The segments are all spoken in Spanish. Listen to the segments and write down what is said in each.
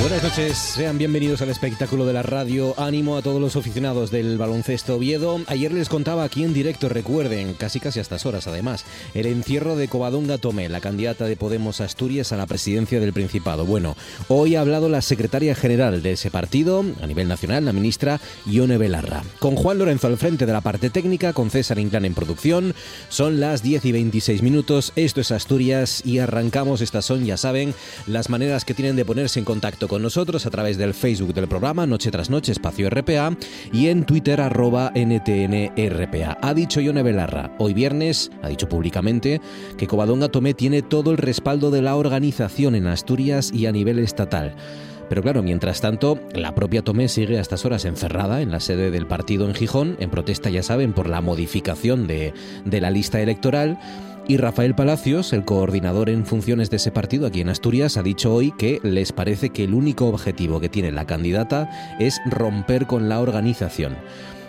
Buenas noches, sean bienvenidos al espectáculo de la radio. Ánimo a todos los aficionados del baloncesto Oviedo. Ayer les contaba aquí en directo, recuerden, casi casi a estas horas además, el encierro de Covadonga Tomé, la candidata de Podemos Asturias a la presidencia del Principado. Bueno, hoy ha hablado la secretaria general de ese partido a nivel nacional, la ministra Ione Belarra. Con Juan Lorenzo al frente de la parte técnica, con César Inclán en producción. Son las 10 y 26 minutos, esto es Asturias y arrancamos. Estas son, ya saben, las maneras que tienen de ponerse en contacto con nosotros a través del Facebook del programa Noche tras Noche Espacio RPA y en Twitter arroba NTNRPA. Ha dicho Ione Belarra, hoy viernes, ha dicho públicamente, que Covadonga Tomé tiene todo el respaldo de la organización en Asturias y a nivel estatal. Pero claro, mientras tanto, la propia Tomé sigue a estas horas encerrada en la sede del partido en Gijón, en protesta, ya saben, por la modificación de, de la lista electoral y Rafael Palacios, el coordinador en funciones de ese partido aquí en Asturias, ha dicho hoy que les parece que el único objetivo que tiene la candidata es romper con la organización.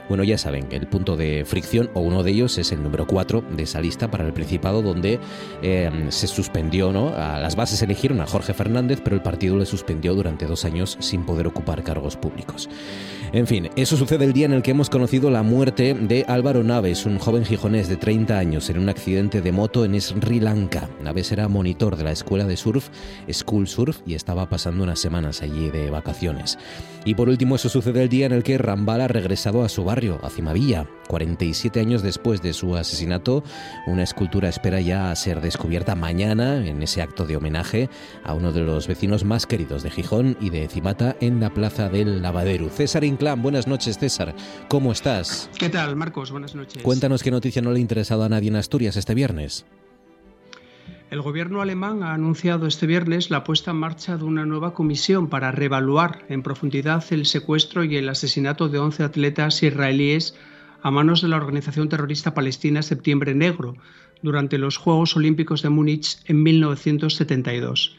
Bueno, ya saben, el punto de fricción, o uno de ellos, es el número 4 de esa lista para el Principado, donde eh, se suspendió, ¿no? A las bases eligieron a Jorge Fernández, pero el partido le suspendió durante dos años sin poder ocupar cargos públicos. En fin, eso sucede el día en el que hemos conocido la muerte de Álvaro Naves, un joven gijonés de 30 años, en un accidente de moto en Sri Lanka. Naves era monitor de la escuela de surf, School Surf, y estaba pasando unas semanas allí de vacaciones. Y por último, eso sucede el día en el que Rambala ha regresado a su barrio, a Cimavilla. 47 años después de su asesinato, una escultura espera ya ser descubierta mañana en ese acto de homenaje a uno de los vecinos más queridos de Gijón y de Cimata en la plaza del Lavadero. César Inclán, buenas noches César, ¿cómo estás? ¿Qué tal Marcos? Buenas noches. Cuéntanos qué noticia no le ha interesado a nadie en Asturias este viernes. El gobierno alemán ha anunciado este viernes la puesta en marcha de una nueva comisión para reevaluar en profundidad el secuestro y el asesinato de 11 atletas israelíes a manos de la organización terrorista palestina Septiembre Negro durante los Juegos Olímpicos de Múnich en 1972.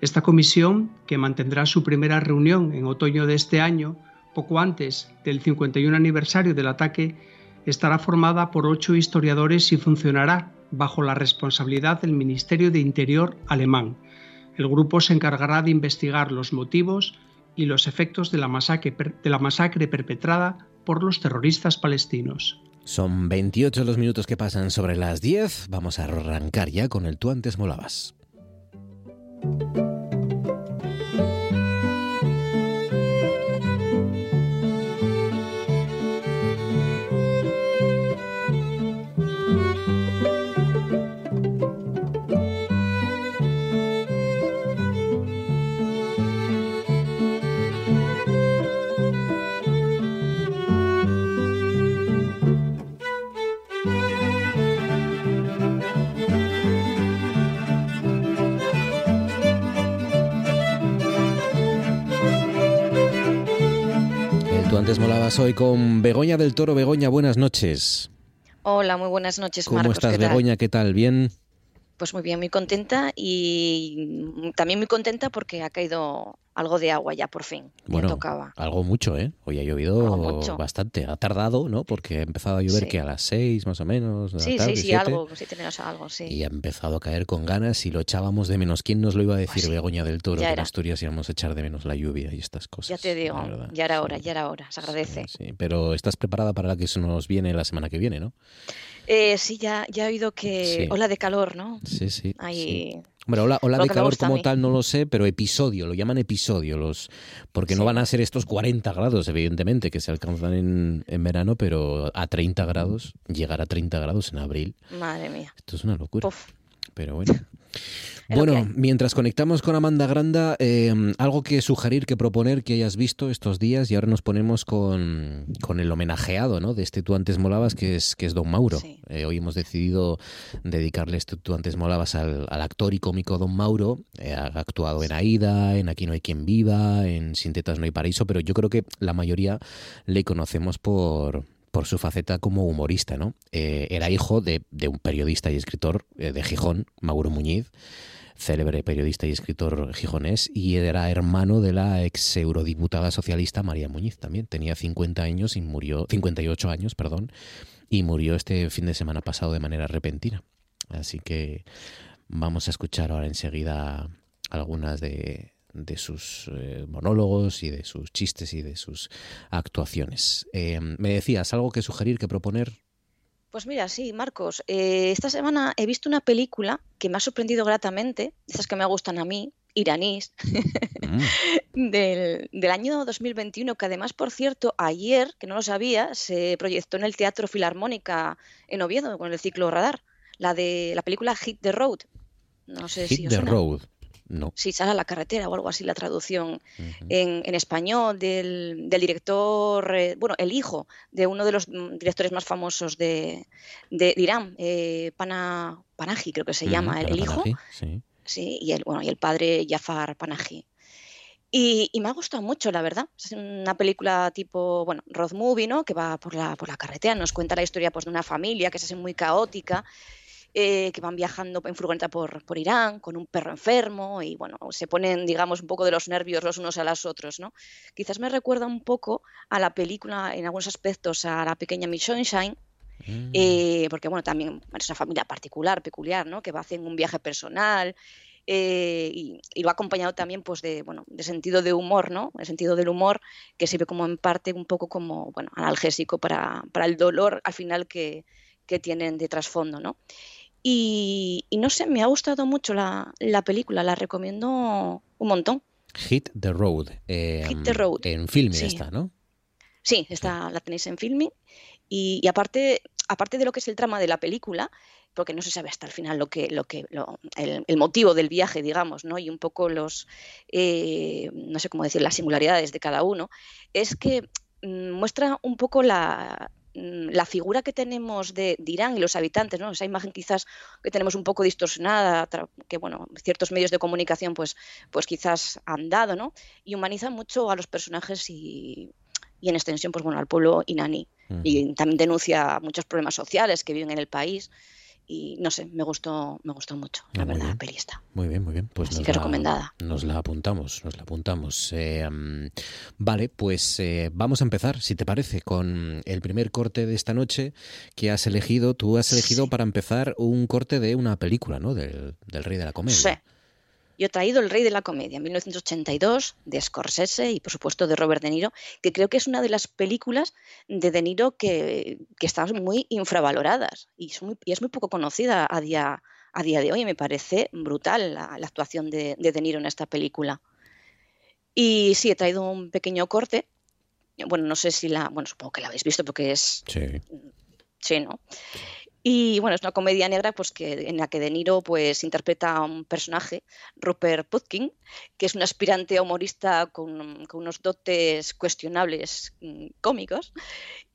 Esta comisión, que mantendrá su primera reunión en otoño de este año, poco antes del 51 aniversario del ataque, estará formada por ocho historiadores y funcionará bajo la responsabilidad del Ministerio de Interior alemán. El grupo se encargará de investigar los motivos y los efectos de la masacre, de la masacre perpetrada por los terroristas palestinos. Son 28 los minutos que pasan sobre las 10. Vamos a arrancar ya con el tú antes molabas. Tú antes molabas hoy con Begoña del Toro. Begoña, buenas noches. Hola, muy buenas noches, ¿Cómo Marcos. estás, ¿qué tal? Begoña? ¿Qué tal? ¿Bien? Pues muy bien, muy contenta y también muy contenta porque ha caído algo de agua ya por fin. Bueno, ya tocaba. algo mucho, ¿eh? Hoy ha llovido bastante. Ha tardado, ¿no? Porque ha empezado a llover Sí. que a las seis más o menos. de la Sí, tarde, sí, sí, siete, algo, sí tenemos algo, sí. Y ha empezado a caer con ganas y lo echábamos de menos. ¿Quién nos lo iba a decir, Pues sí, Begoña del Toro? ya que en. Asturias íbamos a echar de menos la lluvia y estas cosas. Ya te digo, ya era hora, ya era hora, se agradece. Sí. Pero estás preparada para la que nos viene la semana que viene, ¿no? Eh, sí, ya, ya he oído que Sí. ola de calor, ¿no? Sí, sí. sí. Ahí, Hombre, ola, ola de calor como tal no lo sé, pero episodio, lo llaman episodio, los porque no van a ser estos 40 grados, evidentemente, que se alcanzan en, en verano, pero a 30 grados, llegar a 30 grados en abril, madre mía. esto es una locura. Pero bueno. Bueno, mientras conectamos con Amanda Granda, eh, algo que sugerir, que proponer que hayas visto estos días y ahora nos ponemos con, con el homenajeado ¿no? de este Tú antes molabas, que es, que es Don Mauro. Sí. Eh, hoy hemos decidido dedicarle este Tú antes molabas al, al actor y cómico Don Mauro. Eh, ha actuado en Aida, en Aquí no hay quien viva, en Sin tetas no hay paraíso, pero yo creo que la mayoría le conocemos por por su faceta como humorista, ¿no? Eh, era hijo de, de, un periodista y escritor eh, de Gijón, Mauro Muñiz, célebre periodista y escritor gijonés, y era hermano de la ex eurodiputada socialista María Muñiz también. Tenía 50 años y murió, 58 años, perdón, y murió este fin de semana pasado de manera repentina. Así que vamos a escuchar ahora enseguida algunas de, de sus eh, monólogos y de sus chistes y de sus actuaciones. Eh, ¿Me decías algo que sugerir, que proponer? Pues mira, sí, Marcos. Eh, esta semana he visto una película que me ha sorprendido gratamente, esas que me gustan a mí, iraníes, mm. del, del, año 2021, que además, por cierto, ayer, que no lo sabía, se proyectó en el Teatro Filarmónica en Oviedo con el ciclo Radar, la de la película Hit the Road. No sé Hit si os the suena. Road. No. Sí, sale a la carretera o algo así la traducción uh -huh. en, en, español del, del director, eh, bueno, el hijo de uno de los mm, directores más famosos de, de, de Irán, eh, Pana, Panahi creo que se uh -huh, llama, el, el hijo. Panahi, sí. sí. y el, bueno, y el padre Jafar Panahi. Y, y, me ha gustado mucho, la verdad. Es una película tipo, bueno, road movie, ¿no? Que va por la, por la carretera, nos cuenta la historia pues, de una familia que es así muy caótica eh, que van viajando en furgoneta por, por, Irán con un perro enfermo y bueno, se ponen, digamos, un poco de los nervios los unos a los otros, ¿no? Quizás me recuerda un poco a la película, en algunos aspectos, a la pequeña Miss Sunshine, mm. eh, porque bueno, también es una familia particular, peculiar, ¿no? Que va haciendo un viaje personal. Eh, y, y, lo ha acompañado también pues de bueno de sentido de humor no el sentido del humor que sirve como en parte un poco como bueno analgésico para, para el dolor al final que, que tienen de trasfondo no y, y, no sé, me ha gustado mucho la, la, película, la recomiendo un montón. Hit the Road. Eh, Hit the Road. En filming sí. está, ¿no? Sí, está, la tenéis en filming. Y, y, aparte, aparte de lo que es el trama de la película, porque no se sabe hasta el final lo que, lo que, lo, el, el, motivo del viaje, digamos, ¿no? Y un poco los, eh, no sé cómo decir, las singularidades de cada uno, es que mm, muestra un poco la, la figura que tenemos de, de, Irán y los habitantes, ¿no? esa imagen quizás que tenemos un poco distorsionada, que bueno, ciertos medios de comunicación pues, pues quizás han dado, ¿no? Y humaniza mucho a los personajes y, y en extensión, pues bueno, al pueblo iraní. Uh -huh. Y también denuncia muchos problemas sociales que viven en el país y no sé, me gustó, me gustó mucho, la ah, verdad, la peli está. Muy bien, muy bien. Pues Así nos que la, recomendada. Nos la apuntamos, nos la apuntamos. Eh, vale, pues eh, vamos a empezar, si te parece, con el primer corte de esta noche que has elegido. Tú has elegido sí. para empezar un corte de una película, ¿no? Del, del Rey de la Comedia. Sí. Yo he traído El Rey de la Comedia, 1982, de Scorsese y, por supuesto, de Robert De Niro, que creo que es una de las películas de De Niro que, que están muy infravaloradas y, muy, y, es muy poco conocida a día, a día de hoy. Y me parece brutal la, la actuación de, de, De Niro en esta película. Y sí, he traído un pequeño corte. Bueno, no sé si la. Bueno, supongo que la habéis visto porque es. Sí. Sí, ¿no? Y bueno, es una comedia negra pues, que, en la que De Niro pues, interpreta a un personaje, Rupert Putkin, que es un aspirante humorista con, con unos dotes cuestionables mm, cómicos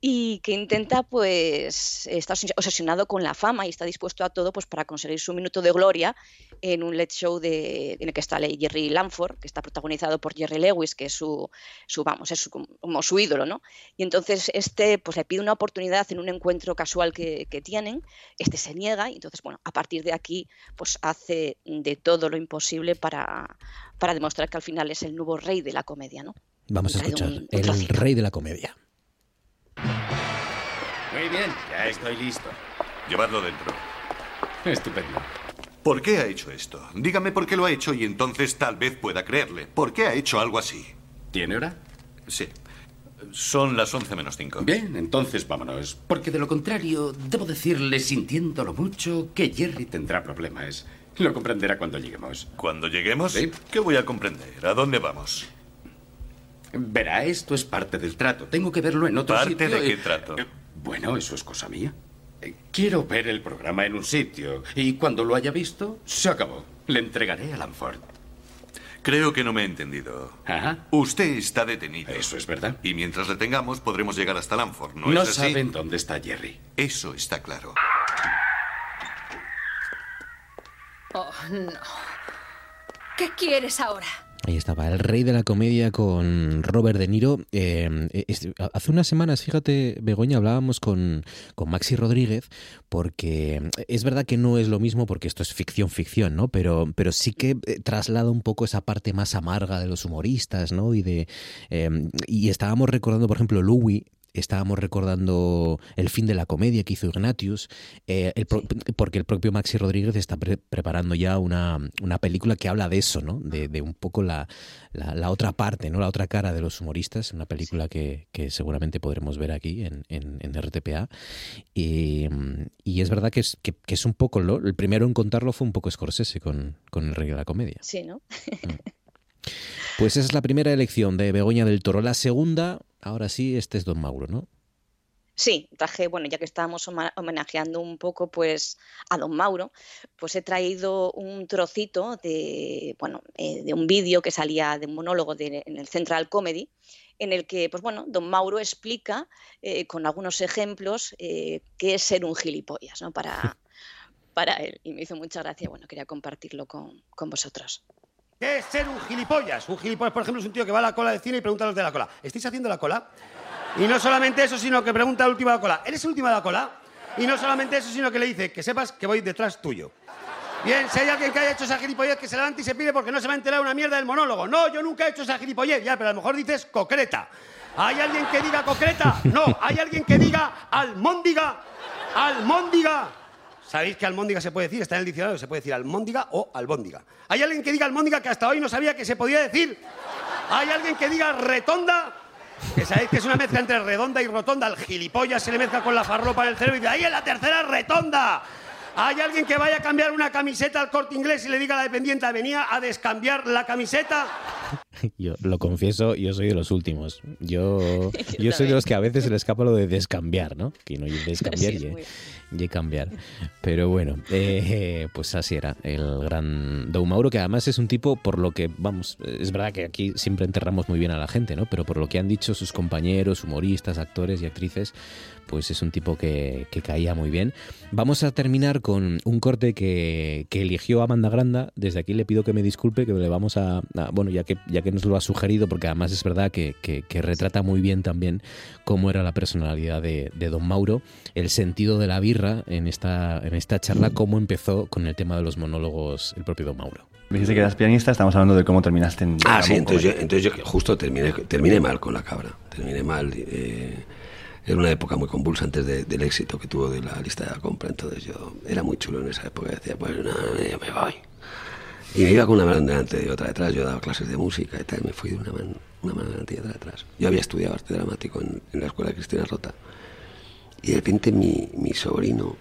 y que intenta, pues, está obsesionado con la fama y está dispuesto a todo pues, para conseguir su minuto de gloria en un late show de, en el que está Jerry Lanford, que está protagonizado por Jerry Lewis, que es su, su vamos, es su, como su ídolo, ¿no? Y entonces este pues, le pide una oportunidad en un encuentro casual que, que tienen, este se niega y entonces, bueno, a partir de aquí, pues hace de todo lo imposible para, para demostrar que al final es el nuevo rey de la comedia, ¿no? Vamos a escuchar, un, un el rey de la comedia. Muy bien, ya estoy listo. Llevadlo dentro. Estupendo. ¿Por qué ha hecho esto? Dígame por qué lo ha hecho y entonces tal vez pueda creerle. ¿Por qué ha hecho algo así? ¿Tiene hora? Sí. Son las 11 menos 5. Bien, entonces vámonos. Porque de lo contrario, debo decirle, sintiéndolo mucho, que Jerry tendrá problemas. Lo comprenderá cuando lleguemos. ¿Cuando lleguemos? Sí. ¿Qué voy a comprender? ¿A dónde vamos? Verá, esto es parte del trato. Tengo que verlo en otro ¿Parte sitio. de qué y- trato? Eh, Bueno, eso es cosa mía. Eh, Quiero ver el programa en un sitio y cuando lo haya visto, se acabó. Le entregaré a Lanford. Creo que no me he entendido. Ajá. Usted está detenido. Eso es verdad. Y mientras le tengamos, podremos llegar hasta Lanford, ¿no, No es así? saben dónde está Jerry. Eso está claro. Oh, no. ¿Qué quieres ahora? Ahí estaba, el rey de la comedia con Robert De Niro. Eh, hace unas semanas, fíjate, Begoña, hablábamos con, con, Maxi Rodríguez, porque es verdad que no es lo mismo, porque esto es ficción, ficción, ¿no? Pero, pero sí que eh, traslada un poco esa parte más amarga de los humoristas, ¿no? Y, de, eh, y estábamos recordando, por ejemplo, Louis, estábamos recordando el fin de la comedia que hizo Ignatius, eh, porque el propio Maxi Rodríguez está preparando ya una, una, película que habla de eso, ¿no? De, un poco la, la, otra parte, ¿no? La otra cara de los humoristas, una película que, que seguramente podremos ver aquí en, en, RTPA. Y, y, es verdad que es, que, es un poco, lo, el primero en contarlo fue un poco Scorsese con, con El Rey de la Comedia. Sí, ¿no? Mm. Pues esa es la primera elección de Begoña del Toro. La segunda, ahora sí, este es Don Mauro, ¿no? Sí, traje, bueno, ya que estábamos homenajeando un poco pues a Don Mauro, pues he traído un trocito de, bueno, eh, de un vídeo que salía de un monólogo en el Central Comedy, en el que, pues bueno, Don Mauro explica eh, con algunos ejemplos eh, qué es ser un gilipollas, ¿no? Para, para él. Y me hizo mucha gracia, bueno, quería compartirlo con, con vosotros. ¿Qué es ser un gilipollas? Un gilipollas, por ejemplo, es un tío que va a la cola de cine y pregunta a los de la cola, ¿estáis haciendo la cola? Y no solamente eso, sino que pregunta al último de la cola, ¿eres el último de la cola? Y no solamente eso, sino que le dice, que sepas que voy detrás tuyo. Bien, si hay alguien que haya hecho esa gilipollez, que se levante y se pide porque no se va a enterar una mierda del monólogo. No, yo nunca he hecho esa gilipollez, ya, pero a lo mejor dices concreta. ¿Hay alguien que diga concreta? No, hay alguien que diga almóndiga, almóndiga. Sabéis que almóndiga se puede decir, está en el diccionario, se puede decir almóndiga o albóndiga. ¿Hay alguien que diga almóndiga que hasta hoy no sabía que se podía decir? ¿Hay alguien que diga retonda? Que sabéis que es una mezcla entre redonda y rotonda. El gilipollas se le mezcla con la farropa en el cerebro y dice, ¡ahí en la tercera retonda! ¿Hay alguien que vaya a cambiar una camiseta al corte inglés y le diga a la dependiente, venía a descambiar la camiseta? Yo lo confieso, yo soy de los últimos. Yo, yo soy de los que a veces se le escapa lo de descambiar, ¿no? Que no descambiar y, cambiar. Pero bueno, eh, pues así era el gran Dou Mauro, que además es un tipo, por lo que, vamos, es verdad que aquí siempre enterramos muy bien a la gente, ¿no? Pero por lo que han dicho sus compañeros, humoristas, actores y actrices, pues es un tipo que, caía muy bien. Vamos a terminar con un corte que, eligió Amanda Granda. Desde aquí le pido que me disculpe, que le vamos a, bueno, ya que, ya que nos lo ha sugerido, porque además es verdad que, retrata muy bien también cómo era la personalidad de, Don Mauro, el sentido de la birra en esta, en esta charla, cómo empezó con el tema de los monólogos el propio Don Mauro. Me dijiste que eras pianista, estamos hablando de cómo terminaste en... Ah, sí, entonces yo, entonces yo justo terminé, terminé mal con la cabra, terminé mal. Eh, era una época muy convulsa antes del éxito que tuvo de la lista de la compra, entonces yo era muy chulo en esa época, decía, pues no, ya me voy. Y me iba con una mano delante y otra detrás, yo daba clases de música y tal, me fui de una mano, una mano delante y otra detrás. Yo había estudiado arte dramático en, la escuela de Cristina Rota. Y de repente mi, mi sobrino,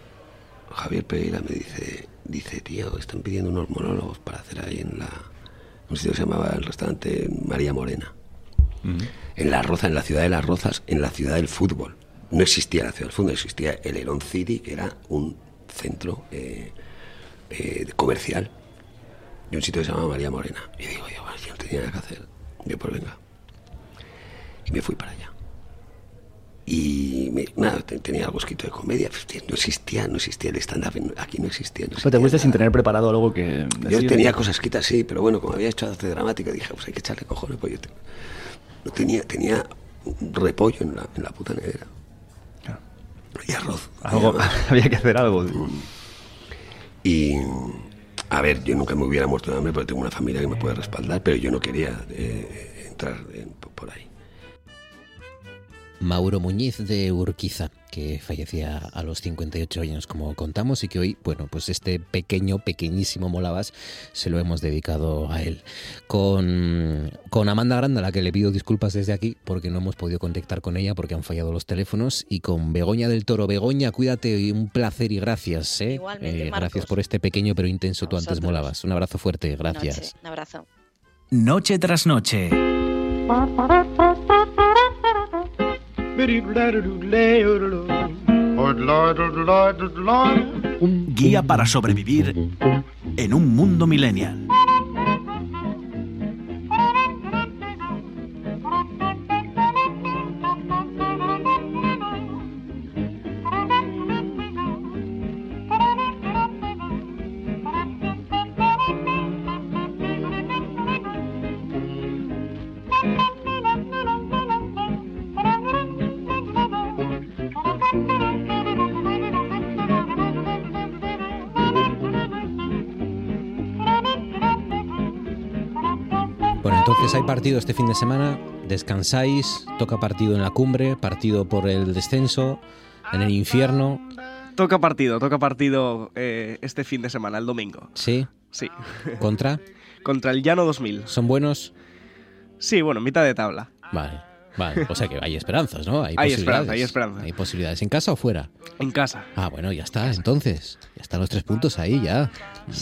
Javier Pereira, me dice, dice, tío, están pidiendo unos monólogos para hacer ahí en la... Un sitio que se llamaba el restaurante María Morena. En La Roza, en la ciudad de Las Rozas, en la ciudad del fútbol. No existía la ciudad del fútbol, existía el Elon City, que era un centro eh, eh, comercial y un sitio que se llamaba María Morena. Y digo, yo, yo no tenía nada que hacer. Yo, pues venga. Y me fui para allá. Y nada, tenía algo escrito de comedia. Pues, no existía, no existía el stand-up. Aquí no existía. No te fuiste sin tener preparado algo que. Yo tenía cosas escritas, sí, pero bueno, como había hecho arte dramático, dije, pues hay que echarle cojones. Pues yo no tenía, tenía un repollo en la, en la puta nevera. Y arroz. había que hacer algo. Y. A ver, yo nunca me hubiera muerto de hambre porque tengo una familia que me puede respaldar, pero yo no quería eh, entrar por ahí. Mauro Muñiz de Urquiza, que fallecía a los 58 años, como contamos, y que hoy, bueno, pues este pequeño, pequeñísimo Molabas se lo hemos dedicado a él. Con, con Amanda Granda, a la que le pido disculpas desde aquí, porque no hemos podido contactar con ella, porque han fallado los teléfonos, y con Begoña del Toro. Begoña, cuídate, y un placer y gracias. ¿eh? eh gracias por este pequeño pero intenso tú antes Molabas. Un abrazo fuerte, gracias. un abrazo. Noche tras noche. Guía para sobrevivir en un mundo millennial. Entonces hay partido este fin de semana, descansáis, toca partido en la cumbre, partido por el descenso, en el infierno. Toca partido, toca partido eh, este fin de semana, el domingo. ¿Sí? Sí. ¿Contra? Contra el Llano 2000. ¿Son buenos? Sí, bueno, mitad de tabla. Vale. Vale, o sea que hay esperanzas, ¿no? Hay posibilidades. esperanza, hay esperanza. Hay posibilidades. ¿En casa o fuera? En casa. Ah, bueno, ya está, entonces. Ya están los tres puntos ahí, ya.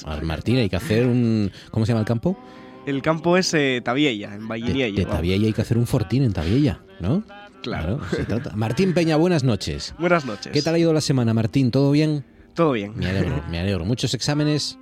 Mar- Martín, hay que hacer un... ¿Cómo se llama el campo? El campo es eh, Tabiella, en De, Valliniello. de Tabiella hay que hacer un fortín en Tabiella, ¿no? Claro. se trata. Martín Peña, buenas noches. Buenas noches. ¿Qué tal ha ido la semana, Martín? ¿Todo bien? Todo bien. Me alegro, me alegro. ¿Muchos exámenes?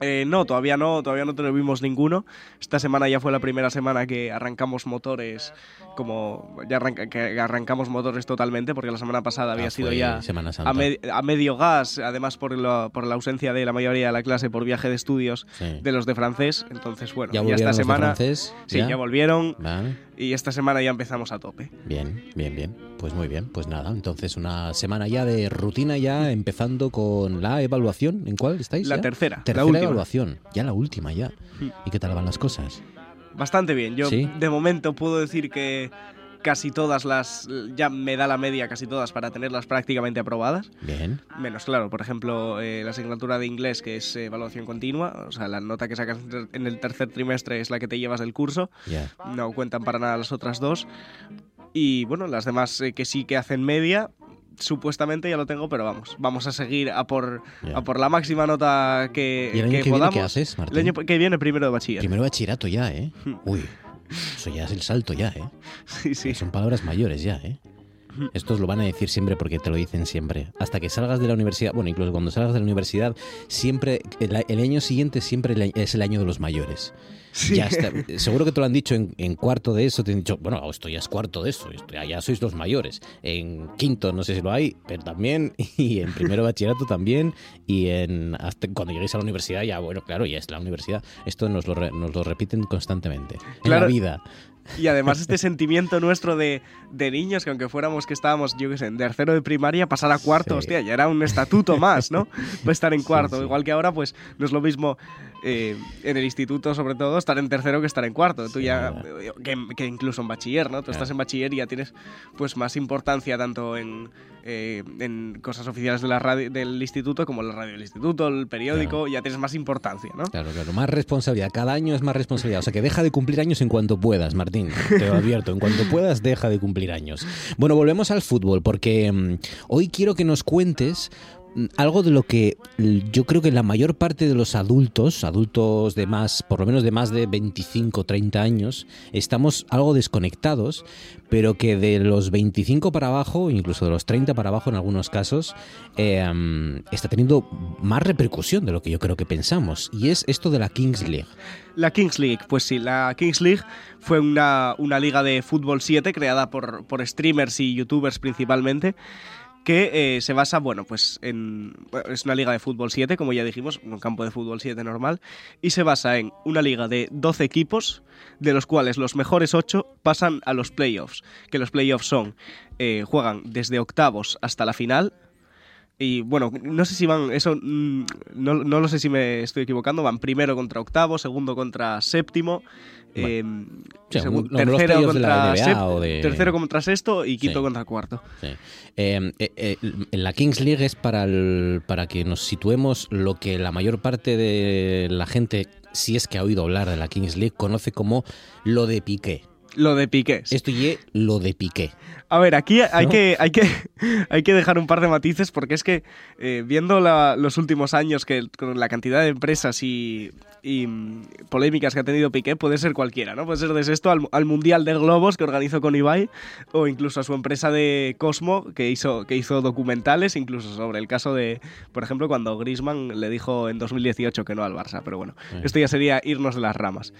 Eh, no, todavía no, todavía no tuvimos ninguno. Esta semana ya fue la primera semana que arrancamos motores, como ya arranca- que arrancamos motores totalmente, porque la semana pasada había Ah, sido fue ya Semana Santa. a, me- a medio gas, además por la, por la ausencia de la mayoría de la clase por viaje de estudios Sí. de los de francés. Entonces, bueno, ¿Ya esta semana. francés? Sí, ¿Ya? ya volvieron Vale. Y esta semana ya empezamos a tope. Bien, bien, bien. Pues muy bien. Pues nada, entonces una semana ya de rutina ya empezando con la evaluación. ¿En cuál estáis? La ya? tercera, la Tercera última. evaluación. Ya la última ya. Hmm. ¿Y qué tal van las cosas? Bastante bien. Yo ¿Sí? de momento puedo decir que casi todas las. Ya me da la media casi todas para tenerlas prácticamente aprobadas. Bien. Menos claro, por ejemplo, eh, la asignatura de inglés, que es eh, evaluación continua, o sea, la nota que sacas en el tercer trimestre es la que te llevas del curso, Ya. no cuentan para nada las otras dos. Y bueno, las demás eh, que sí que hacen media, supuestamente ya lo tengo, pero vamos, vamos a seguir a por, a por la máxima nota que, ¿Y el año que que viene podamos. qué haces, Martín? El año que viene primero de bachiller. Primero bachillerato ya, ¿eh? Hmm. Uy, eso ya es el salto ya, ¿eh? Sí, sí. Son palabras mayores ya, ¿eh? Estos lo van a decir siempre porque te lo dicen siempre. Hasta que salgas de la universidad, bueno, incluso cuando salgas de la universidad, siempre, el, el año siguiente siempre es el año de los mayores. Sí. Ya está. Seguro que te lo han dicho en, en cuarto de eso, te han dicho, bueno, esto ya es cuarto de eso, esto ya, ya sois los mayores. En quinto no sé si lo hay, pero también, y en primero bachillerato también, y en hasta cuando lleguéis a la universidad ya, bueno, claro, ya es la universidad. Esto nos lo, re- nos lo repiten constantemente. En Claro. la vida. Y además este sentimiento nuestro de, de niños, que aunque fuéramos que estábamos, yo qué sé, en tercero de primaria, pasar a cuarto, Sí. hostia, ya era un estatuto más, ¿no? Pues estar en cuarto. sí. Igual que ahora, pues no es lo mismo eh, en el instituto, sobre todo, estar en tercero que estar en cuarto. Tú ya, eh, que, que incluso en bachiller, ¿no? Tú Claro. estás en bachiller y ya tienes pues más importancia tanto en, eh, en cosas oficiales de la radio, del instituto como la radio del instituto, el periódico, ya tienes más importancia, ¿no? Claro, claro, más responsabilidad. Cada año es más responsabilidad. O sea que deja de cumplir años en cuanto puedas, Martín. Te lo advierto. En cuanto puedas, deja de cumplir años. Bueno, volvemos al fútbol, porque mm, hoy quiero que nos cuentes algo de lo que yo creo que la mayor parte de los adultos, adultos de más, por lo menos de más de 25, 30 años, estamos algo desconectados, pero que de los 25 para abajo, incluso de los 30 para abajo en algunos casos, mm, está teniendo más repercusión de lo que yo creo que pensamos. Y es esto de la Kings League. La Kings League, pues sí, la Kings League fue una, una liga de fútbol 7 creada por, por streamers y youtubers principalmente, que eh, se basa, bueno, pues en... es una liga de fútbol 7, como ya dijimos, un campo de fútbol 7 normal, y se basa en una liga de 12 equipos, de los cuales los mejores 8 pasan a los playoffs, que los playoffs son, eh, juegan desde octavos hasta la final, y bueno, no sé si van, eso mm, no, no lo sé si me estoy equivocando, van primero contra octavo, segundo contra séptimo, eh, segun- tercero de contra NBA sep- o de- tercero contra sexto y quinto Sí. contra cuarto. Sí. Eh, eh, eh, la Kings League es para, el- para que nos situemos lo que la mayor parte de la gente, si es que ha oído hablar de la Kings League, conoce como lo de Piqué. Lo de Piqué. y lo de Piqué. A ver, aquí hay, ¿No? que, hay, que, hay que dejar un par de matices porque es que eh, viendo la- los últimos años que con la cantidad de empresas y, y, mm, polémicas que ha tenido Piqué puede ser cualquiera, ¿no? Puede ser desde esto al, al Mundial de Globos que organizó con Ibai o incluso a su empresa de Cosmo que hizo, que hizo documentales incluso sobre el caso de, por ejemplo, cuando Griezmann le dijo en 2018 que no al Barça, pero bueno, Sí. esto ya sería irnos de las ramas.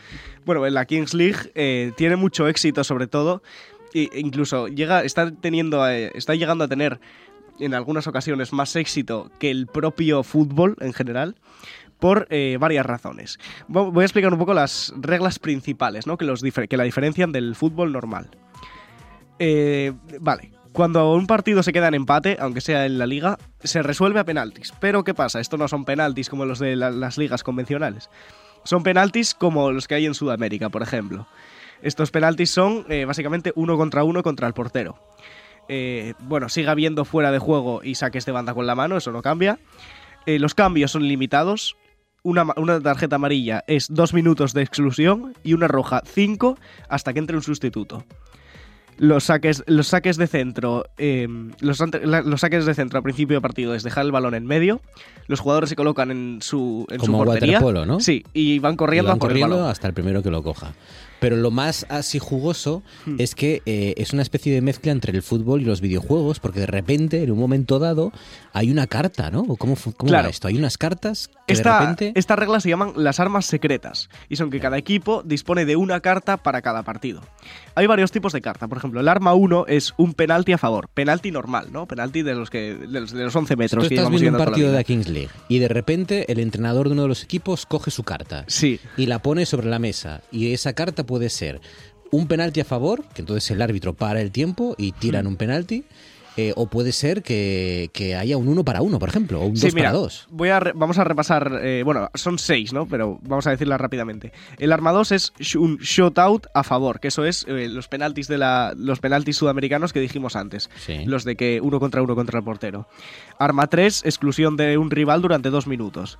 Bueno, en la Kings League eh, tiene mucho éxito sobre todo e incluso llega, está teniendo, eh, está llegando a tener en algunas ocasiones más éxito que el propio fútbol en general por eh, varias razones. Vo- Voy a explicar un poco las reglas principales ¿no? que, los que la diferencian del fútbol normal. Eh, vale, cuando un partido se queda en empate, aunque sea en la liga, se resuelve a penaltis. Pero ¿qué pasa? Esto no son penaltis como los de la- las ligas convencionales. Son penaltis como los que hay en Sudamérica, por ejemplo. Estos penaltis son eh, básicamente uno contra uno contra el portero. Eh, bueno, sigue habiendo fuera de juego y saques de banda con la mano, eso no cambia. Eh, los cambios son limitados. Una, una tarjeta amarilla es dos minutos de exclusión y una roja cinco hasta que entre un sustituto. Los saques, los saques de centro, eh, los, saques de centro al principio de partido es dejar el balón en medio. Los jugadores se colocan en su, en su Como portería. waterpolo, ¿no? Sí, y van Y corriendo van a por el corriendo balón. hasta el primero que lo coja. Pero lo más así jugoso Hmm. es que eh, es una especie de mezcla entre el fútbol y los videojuegos, porque de repente, en un momento dado, hay una carta, ¿no? ¿O ¿Cómo, cómo Claro. va esto? Hay unas cartas que de Esta, repente... Estas reglas se llaman las armas secretas y son que cada equipo dispone de una carta para cada partido. Hay varios tipos de carta. Por ejemplo, el arma 1 es un penalti a favor. Penalti normal, ¿no? Penalti de los, que, de los, de los 11 metros. Tú que estás viendo un partido de la Kings League y de repente el entrenador de uno de los equipos coge su carta Sí. y la pone sobre la mesa. Y esa carta puede ser un penalti a favor, que entonces el árbitro para el tiempo y tiran un penalti, eh, o puede ser que, que haya un uno para uno, por ejemplo, o un Sí, dos mira, para dos. Voy a re- vamos a repasar, eh, bueno, son seis, ¿no? Pero vamos a decirlas rápidamente. El arma 2 es un shootout a favor, que eso es eh, los penaltis de la, los penaltis sudamericanos que dijimos antes. Sí. Los de que uno contra uno contra el portero. Arma 3, exclusión de un rival durante dos minutos.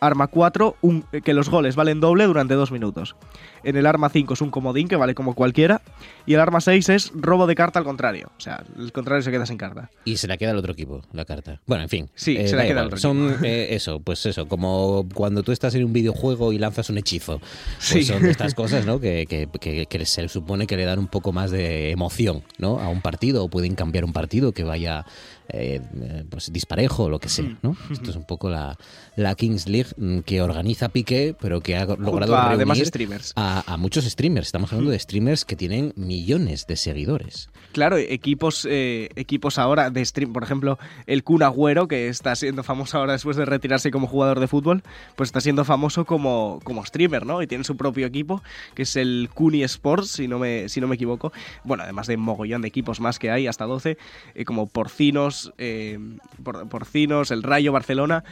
Arma 4, un- que los goles valen doble durante dos minutos. En el arma 5 es un comodín que vale como cualquiera. Y el arma 6 es robo de carta al contrario. O sea, el contrario se queda sin carta. Y se la queda al otro equipo, la carta. Bueno, en fin. Sí, eh, se la da queda al otro Son eh, eso, pues eso, como cuando tú estás en un videojuego y lanzas un hechizo. Pues Sí. son de estas cosas, ¿no? Que, que- que- que se supone que le dan un poco más de emoción, ¿no? A un partido, o pueden cambiar un partido que vaya eh, eh, pues disparejo o lo que Mm. sea, ¿no? Esto es un poco la, la Kings League mm, que organiza Piqué, pero que ha logrado a demás reunir streamers. A, a muchos streamers. Estamos hablando de streamers que tienen millones de seguidores. Claro, equipos, eh, equipos ahora de stream, por ejemplo, el Kun Agüero, que está siendo famoso ahora después de retirarse como jugador de fútbol, pues está siendo famoso como, como streamer, ¿no? Y tiene su propio equipo, que es el Kuni Sports, si no me, si no me equivoco. Bueno, además de mogollón de equipos más que hay, hasta 12, eh, como Porcinos, eh, Por- Porcinos, el Rayo Barcelona,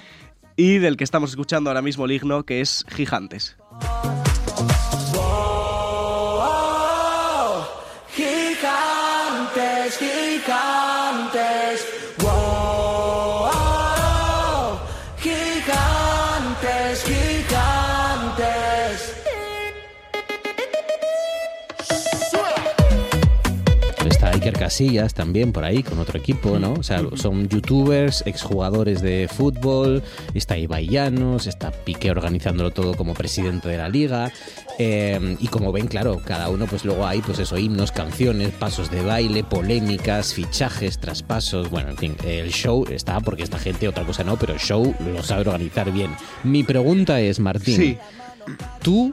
y del que estamos escuchando ahora mismo el himno, que es. Gigantes, Casillas también por ahí con otro equipo, ¿no? O sea, son youtubers, exjugadores de fútbol, está Ibai Llanos, está Piqué organizándolo todo como presidente de la liga. eh, y como ven, claro, cada uno pues luego hay pues eso, himnos, canciones, pasos de baile, polémicas, fichajes, traspasos, bueno, en fin, el show está porque esta gente otra cosa no, pero el show lo sabe organizar bien. Mi pregunta es, Martín, Sí. tú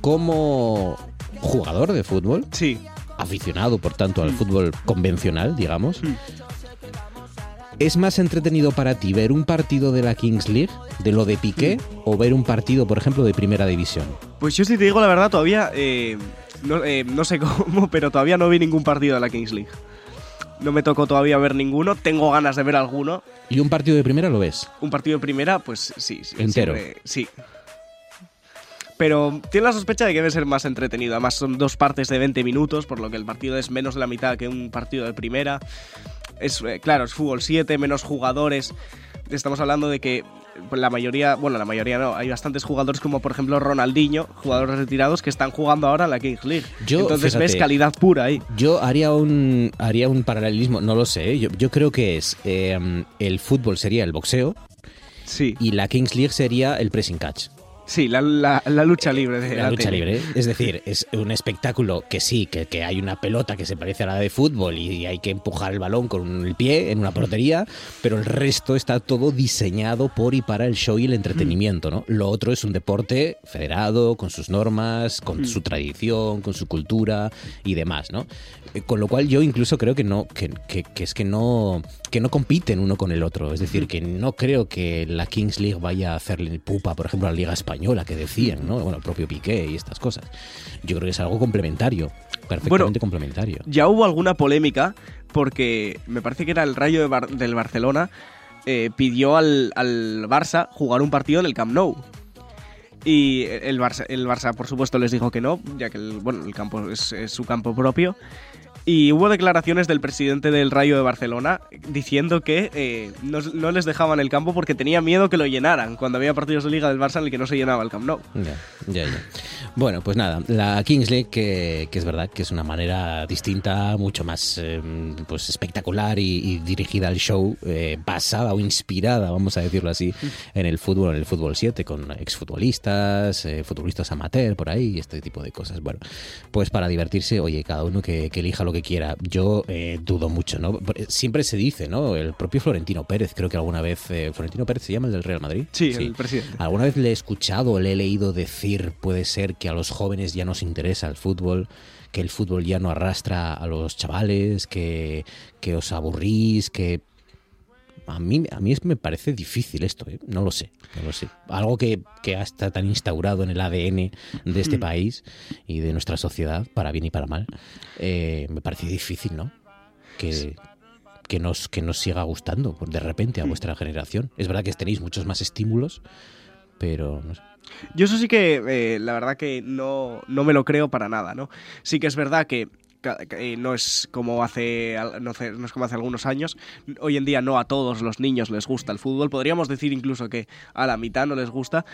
como jugador de fútbol, Sí. Aficionado, por tanto, al fútbol convencional, digamos. Mm. ¿Es más entretenido para ti ver un partido de la Kings League, de lo de Piqué, o ver un partido, por ejemplo, de Primera División? Pues yo si te digo la verdad, todavía eh, no, eh, no sé cómo, pero todavía no vi ningún partido de la Kings League. No me tocó todavía ver ninguno, tengo ganas de ver alguno. ¿Y un partido de Primera lo ves? Un partido de primera, pues sí. sí Entero. siempre- sí. Pero tiene la sospecha de que debe ser más entretenido. Además, son dos partes de 20 minutos, por lo que el partido es menos de la mitad que un partido de primera. Es, eh, claro, es fútbol 7, menos jugadores. Estamos hablando de que la mayoría, bueno, la mayoría no, hay bastantes jugadores como por ejemplo Ronaldinho, jugadores retirados que están jugando ahora en la Kings League. Yo, Entonces fíjate, ves calidad pura ahí. Yo haría un, haría un paralelismo, no lo sé, ¿eh? yo, yo creo que es eh, el fútbol sería el boxeo Sí. y la Kings League sería el pressing catch. Sí, la, la- la lucha libre de La lucha tele. libre. Es decir, es un espectáculo que sí, que, que hay una pelota que se parece a la de fútbol y hay que empujar el balón con el pie en una portería, pero el resto está todo diseñado por y para el show y el entretenimiento, ¿no? Lo otro es un deporte federado, con sus normas, con su tradición, con su cultura y demás, ¿no? Eh, Con lo cual yo incluso creo que no, que, que- que es que no, que no compiten uno con el otro. Es decir, que no creo que la Kings League vaya a hacerle pupa, por ejemplo, a la Liga Española, que decían, ¿no? Bueno, el propio Piqué y estas cosas. Yo creo que es algo complementario, perfectamente Bueno, complementario. Ya hubo alguna polémica porque me parece que era el Rayo de Bar- del Barcelona eh, pidió al, al Barça jugar un partido en el Camp Nou. Y el Barça, el Barça, por supuesto, les dijo que no, ya que el, bueno, el campo es, es su campo propio. Y hubo declaraciones del presidente del Rayo de Barcelona diciendo que eh, no, no les dejaban el campo porque tenía miedo que lo llenaran cuando había partidos de Liga del Barça en el que no se llenaba el Camp Nou. Ya, ya, ya. Bueno, pues nada, la Kings League, que, que es verdad que es una manera distinta, mucho más eh, pues espectacular y, y dirigida al show, eh, basada o inspirada, vamos a decirlo así, en el fútbol, en el fútbol 7, con exfutbolistas, eh, futbolistas amateur por ahí este tipo de cosas. Bueno, pues para divertirse, oye, cada uno que, que elija lo que quiera. Yo eh, dudo mucho, ¿no? Siempre se dice, ¿no? El propio Florentino Pérez, creo que alguna vez. eh, ¿Florentino Pérez se llama el del Real Madrid? Sí, el presidente. Alguna vez le he escuchado le he leído decir, puede ser que a los jóvenes ya nos interesa el fútbol, que el fútbol ya no arrastra a los chavales, que, que os aburrís, que... A mí, a mí me parece difícil esto, ¿eh? no lo sé, no lo sé. Algo que, que está tan instaurado en el ADN de este Mm. país y de nuestra sociedad, para bien y para mal, eh, me parece difícil, ¿no? Que, que, nos, que nos siga gustando de repente a vuestra generación. Es verdad que tenéis muchos más estímulos, pero no sé. Yo eso sí que, eh, la verdad que no, no me lo creo para nada, ¿no? Sí que es verdad que eh, no es como hace- no es como hace algunos años. Hoy en día no a todos los niños les gusta el fútbol. Podríamos decir incluso que a la mitad no les gusta.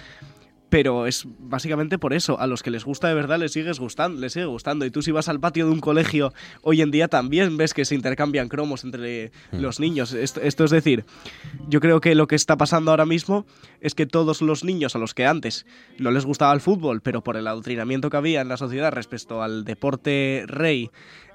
Pero es básicamente por eso. A los que les gusta de verdad les sigues gustando, les sigue gustando. Y tú si vas al patio de un colegio hoy en día también ves que se intercambian cromos entre los niños. Esto, esto es decir, yo creo que lo que está pasando ahora mismo es que todos los niños a los que antes no les gustaba el fútbol, pero por el adoctrinamiento que había en la sociedad respecto al deporte rey,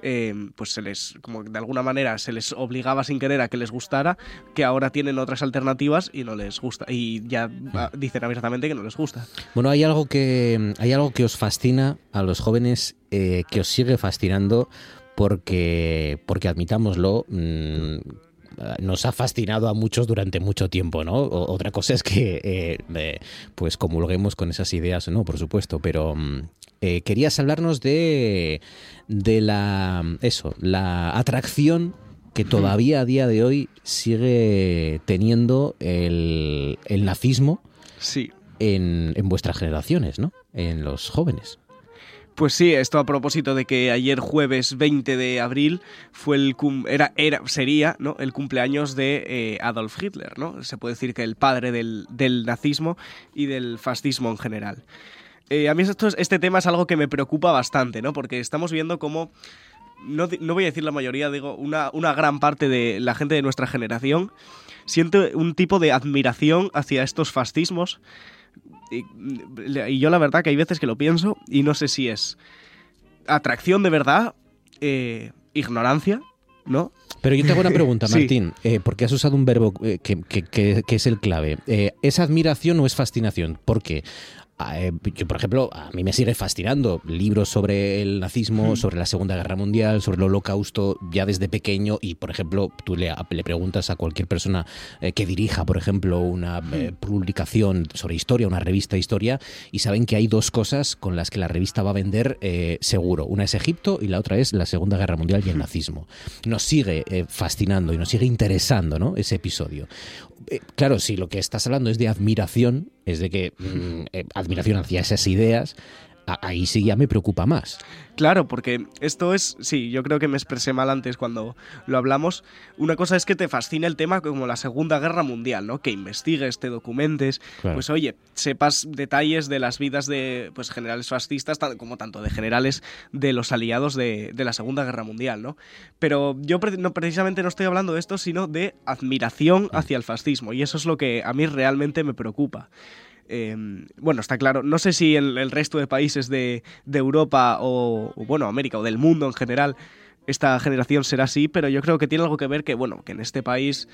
eh, pues se les, como de alguna manera, se les obligaba sin querer a que les gustara, que ahora tienen otras alternativas y no les gusta. Y ya ah, dicen abiertamente que no les gusta. Bueno, hay algo que hay algo que os fascina a los jóvenes, eh, que os sigue fascinando, porque, porque admitámoslo, mm, nos ha fascinado a muchos durante mucho tiempo, ¿no? O- otra cosa es que eh, eh, pues comulguemos con esas ideas, no, por supuesto, pero mm, eh, querías hablarnos de, de la eso, la atracción que todavía a día de hoy sigue teniendo el, el nazismo Sí. en, en vuestras generaciones, ¿no? En los jóvenes. Pues sí, esto a propósito de que ayer jueves 20 de abril fue el era, era sería ¿no? el cumpleaños de eh, Adolf Hitler, ¿no? Se puede decir que el padre del, del nazismo y del fascismo en general. Eh, a mí esto es- este tema es algo que me preocupa bastante, ¿no? Porque estamos viendo cómo, no, no voy a decir la mayoría, digo, una, una gran parte de la gente de nuestra generación siente un tipo de admiración hacia estos fascismos y, y yo la verdad que hay veces que lo pienso y no sé si es atracción de verdad, eh, ignorancia, ¿no? Pero yo te hago una pregunta, Sí. Martín, eh, porque has usado un verbo eh, que, que- que- que es el clave. Eh, ¿Es admiración o es fascinación? Porque ah, eh, yo, por ejemplo, a mí me sigue fascinando libros sobre el nazismo, sobre la Segunda Guerra Mundial, sobre el Holocausto, ya desde pequeño. Y, por ejemplo, tú le, le preguntas a cualquier persona eh, que dirija, por ejemplo, una eh, publicación sobre historia, una revista de historia, y saben que hay dos cosas con las que la revista va a vender eh, seguro. Una es Egipto y la otra es la Segunda Guerra Mundial y el nazismo. Nos sigue eh, fascinando y nos sigue interesando ¿no? ese episodio. Eh, claro, si lo que estás hablando es de admiración, es de que mm, eh, admiración hacia esas ideas, ahí sí ya me preocupa más. Claro, porque esto es, sí, yo creo que me expresé mal antes cuando lo hablamos. Una cosa es que te fascina el tema como la Segunda Guerra Mundial, ¿no? Que investigues, te documentes, Claro. pues oye, sepas detalles de las vidas de pues generales fascistas, como tanto de generales de los aliados de, de la Segunda Guerra Mundial, ¿no? Pero yo no, precisamente no estoy hablando de esto, sino de admiración hacia el fascismo, y eso es lo que a mí realmente me preocupa. Eh, bueno, está claro. No sé si en el resto de países de, Europa o, o, bueno, América o del mundo en general esta generación será así, pero yo creo que tiene algo que ver que, bueno, que en este país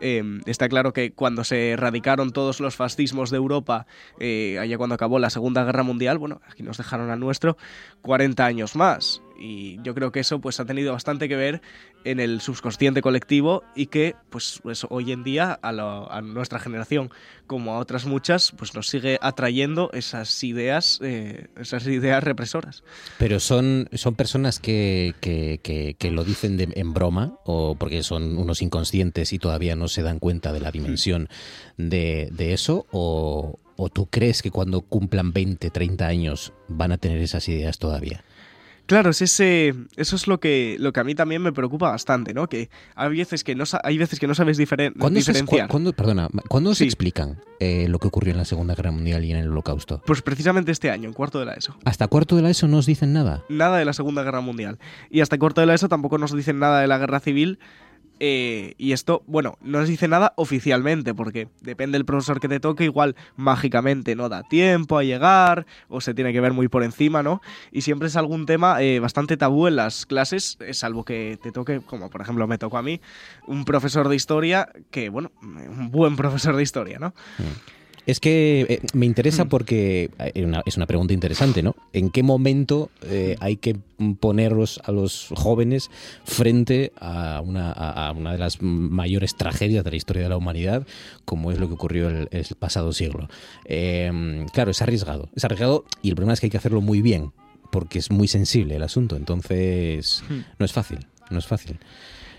eh, está claro que cuando se erradicaron todos los fascismos de Europa, eh, allá cuando acabó la Segunda Guerra Mundial, bueno, aquí nos dejaron al nuestro 40 años más. Y yo creo que eso pues ha tenido bastante que ver en el subconsciente colectivo y que pues, hoy en día a, nuestra generación como a otras muchas pues nos sigue atrayendo esas ideas eh, esas ideas represoras. Pero son, son personas que, que- lo dicen en broma o porque son unos inconscientes y todavía no se dan cuenta de la dimensión de, de eso o, ¿O tú crees que cuando cumplan 20, 30 años van a tener esas ideas todavía? Claro, es ese, eso es lo que, lo que a mí también me preocupa bastante, ¿no? Que hay veces que no, hay veces que no sabes diferen- ¿Cuándo se, diferenciar. cu- cuándo- perdona, ¿cuándo se explican eh, lo que ocurrió en la Segunda Guerra Mundial y en el Holocausto? Pues precisamente este año, en cuarto de la ESO. Hasta cuarto de la ESO no os dicen nada. Nada de la Segunda Guerra Mundial. Y hasta cuarto de la ESO tampoco nos dicen nada de la Guerra Civil. Eh, y esto, bueno, no nos dice nada oficialmente, porque depende del profesor que te toque, igual mágicamente no da tiempo a llegar, o se tiene que ver muy por encima, ¿no? Y siempre es algún tema eh, bastante tabú en las clases, eh, salvo que te toque, como por ejemplo me tocó a mí, un profesor de historia, que, bueno, un buen profesor de historia, ¿no? Es que eh, me interesa Mm. porque eh, una- es una pregunta interesante, ¿no? ¿En qué momento eh, hay que ponerlos a los jóvenes frente a una, a- a una de las mayores tragedias de la historia de la humanidad, como es lo que ocurrió el, el pasado siglo? Eh, claro, es arriesgado. Es arriesgado y el problema es que hay que hacerlo muy bien, porque es muy sensible el asunto. Entonces, Hmm. no es fácil. No es fácil.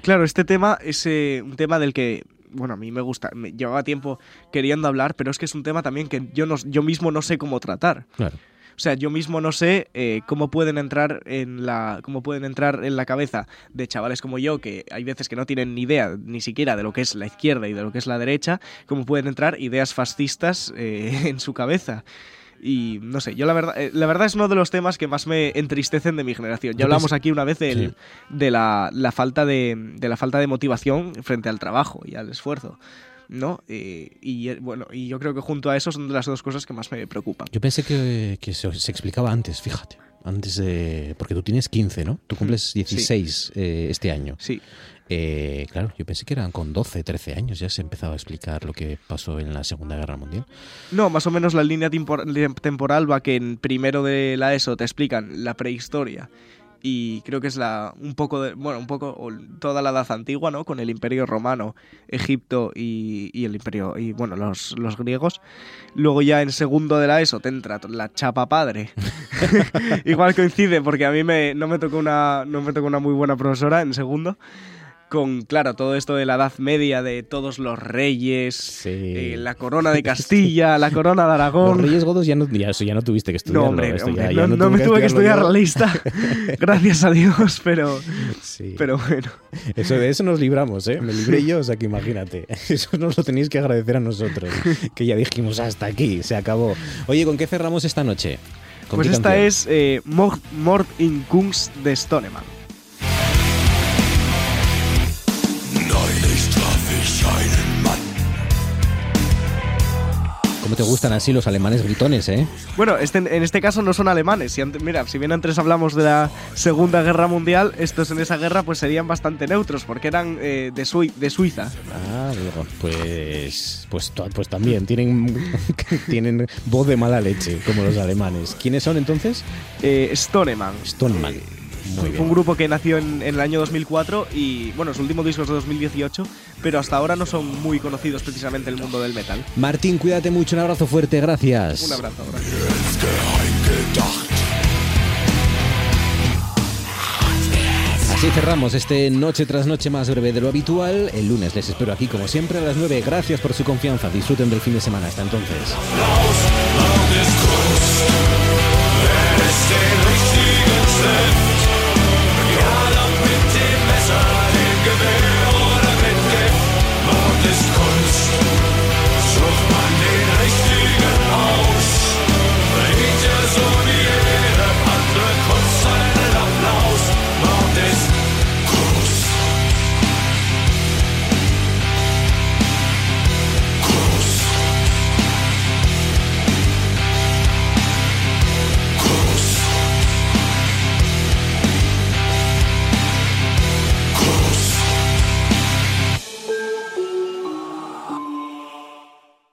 Claro, este tema es un tema del que, bueno, a mí me gusta, me llevaba tiempo queriendo hablar, pero es que es un tema también que yo, no, yo mismo no sé cómo tratar. Claro. O sea, yo mismo no sé eh, cómo pueden entrar en la cómo pueden entrar en la cabeza de chavales como yo que hay veces que no tienen ni idea ni siquiera de lo que es la izquierda y de lo que es la derecha, cómo pueden entrar ideas fascistas eh, en su cabeza. Y no sé, yo la verdad, eh, la verdad es uno de los temas que más me entristecen de mi generación. Ya hablamos aquí una vez del- Sí. de, la, la falta de, de la falta de motivación frente al trabajo y al esfuerzo. ¿No? Eh, y eh, bueno, y yo creo que junto a eso son de las dos cosas que más me preocupan. Yo pensé que, que se, se explicaba antes, fíjate. Antes de. Porque tú tienes 15, ¿no? Tú cumples 16 eh, este año. Sí. Eh, claro, yo pensé que eran con 12, 13 años ya se empezaba a explicar lo que pasó en la Segunda Guerra Mundial. No, más o menos la línea temporal va que en primero de la ESO te explican la prehistoria y creo que es la un poco de, bueno, un poco toda la edad antigua, ¿no? Con el Imperio Romano, Egipto y, y el Imperio y bueno, los, los griegos. Luego ya en segundo de la ESO te entra la chapa padre. Igual coincide porque a mí me, no me tocó una no me tocó una muy buena profesora en segundo. Con, claro, todo esto de la Edad Media, de todos los reyes, eh, la corona de Castilla, la corona de Aragón. Los Reyes Godos ya no, ya, eso ya no tuviste que estudiarlo. No, hombre, esto hombre, ya- ya no, no me tuve que estudiar la lista, gracias a Dios, pero, Sí. pero bueno. Eso, de eso nos libramos, ¿eh? Me libré yo, o sea que imagínate. Eso nos lo tenéis que agradecer a nosotros. Que ya dijimos hasta aquí, se acabó. Oye, ¿con qué cerramos esta noche? ¿Con Pues esta canción? es eh, Mord, Mord in Kunst de Stoneman. ¿Cómo te gustan así los alemanes gritones, eh? Bueno, este, en este caso no son alemanes. Si mira, si bien antes hablamos de la Segunda Guerra Mundial, estos en esa guerra pues serían bastante neutros, porque eran eh, de, Sui- de Suiza. Ah, digo, pues, pues, pues también tienen, tienen voz de mala leche, como los alemanes. ¿Quiénes son entonces? Eh, Stoneman. Stoneman. Muy bien. un grupo que nació en, en el año 2004 y, bueno, su último disco es de 2018, pero hasta ahora no son muy conocidos precisamente en el mundo del metal. Martín, cuídate mucho, un abrazo fuerte, gracias. Un abrazo. gracias. Así cerramos este noche tras noche más breve de lo habitual. El lunes les espero aquí como siempre a las 9. Gracias por su confianza. Disfruten del fin de semana. Hasta entonces.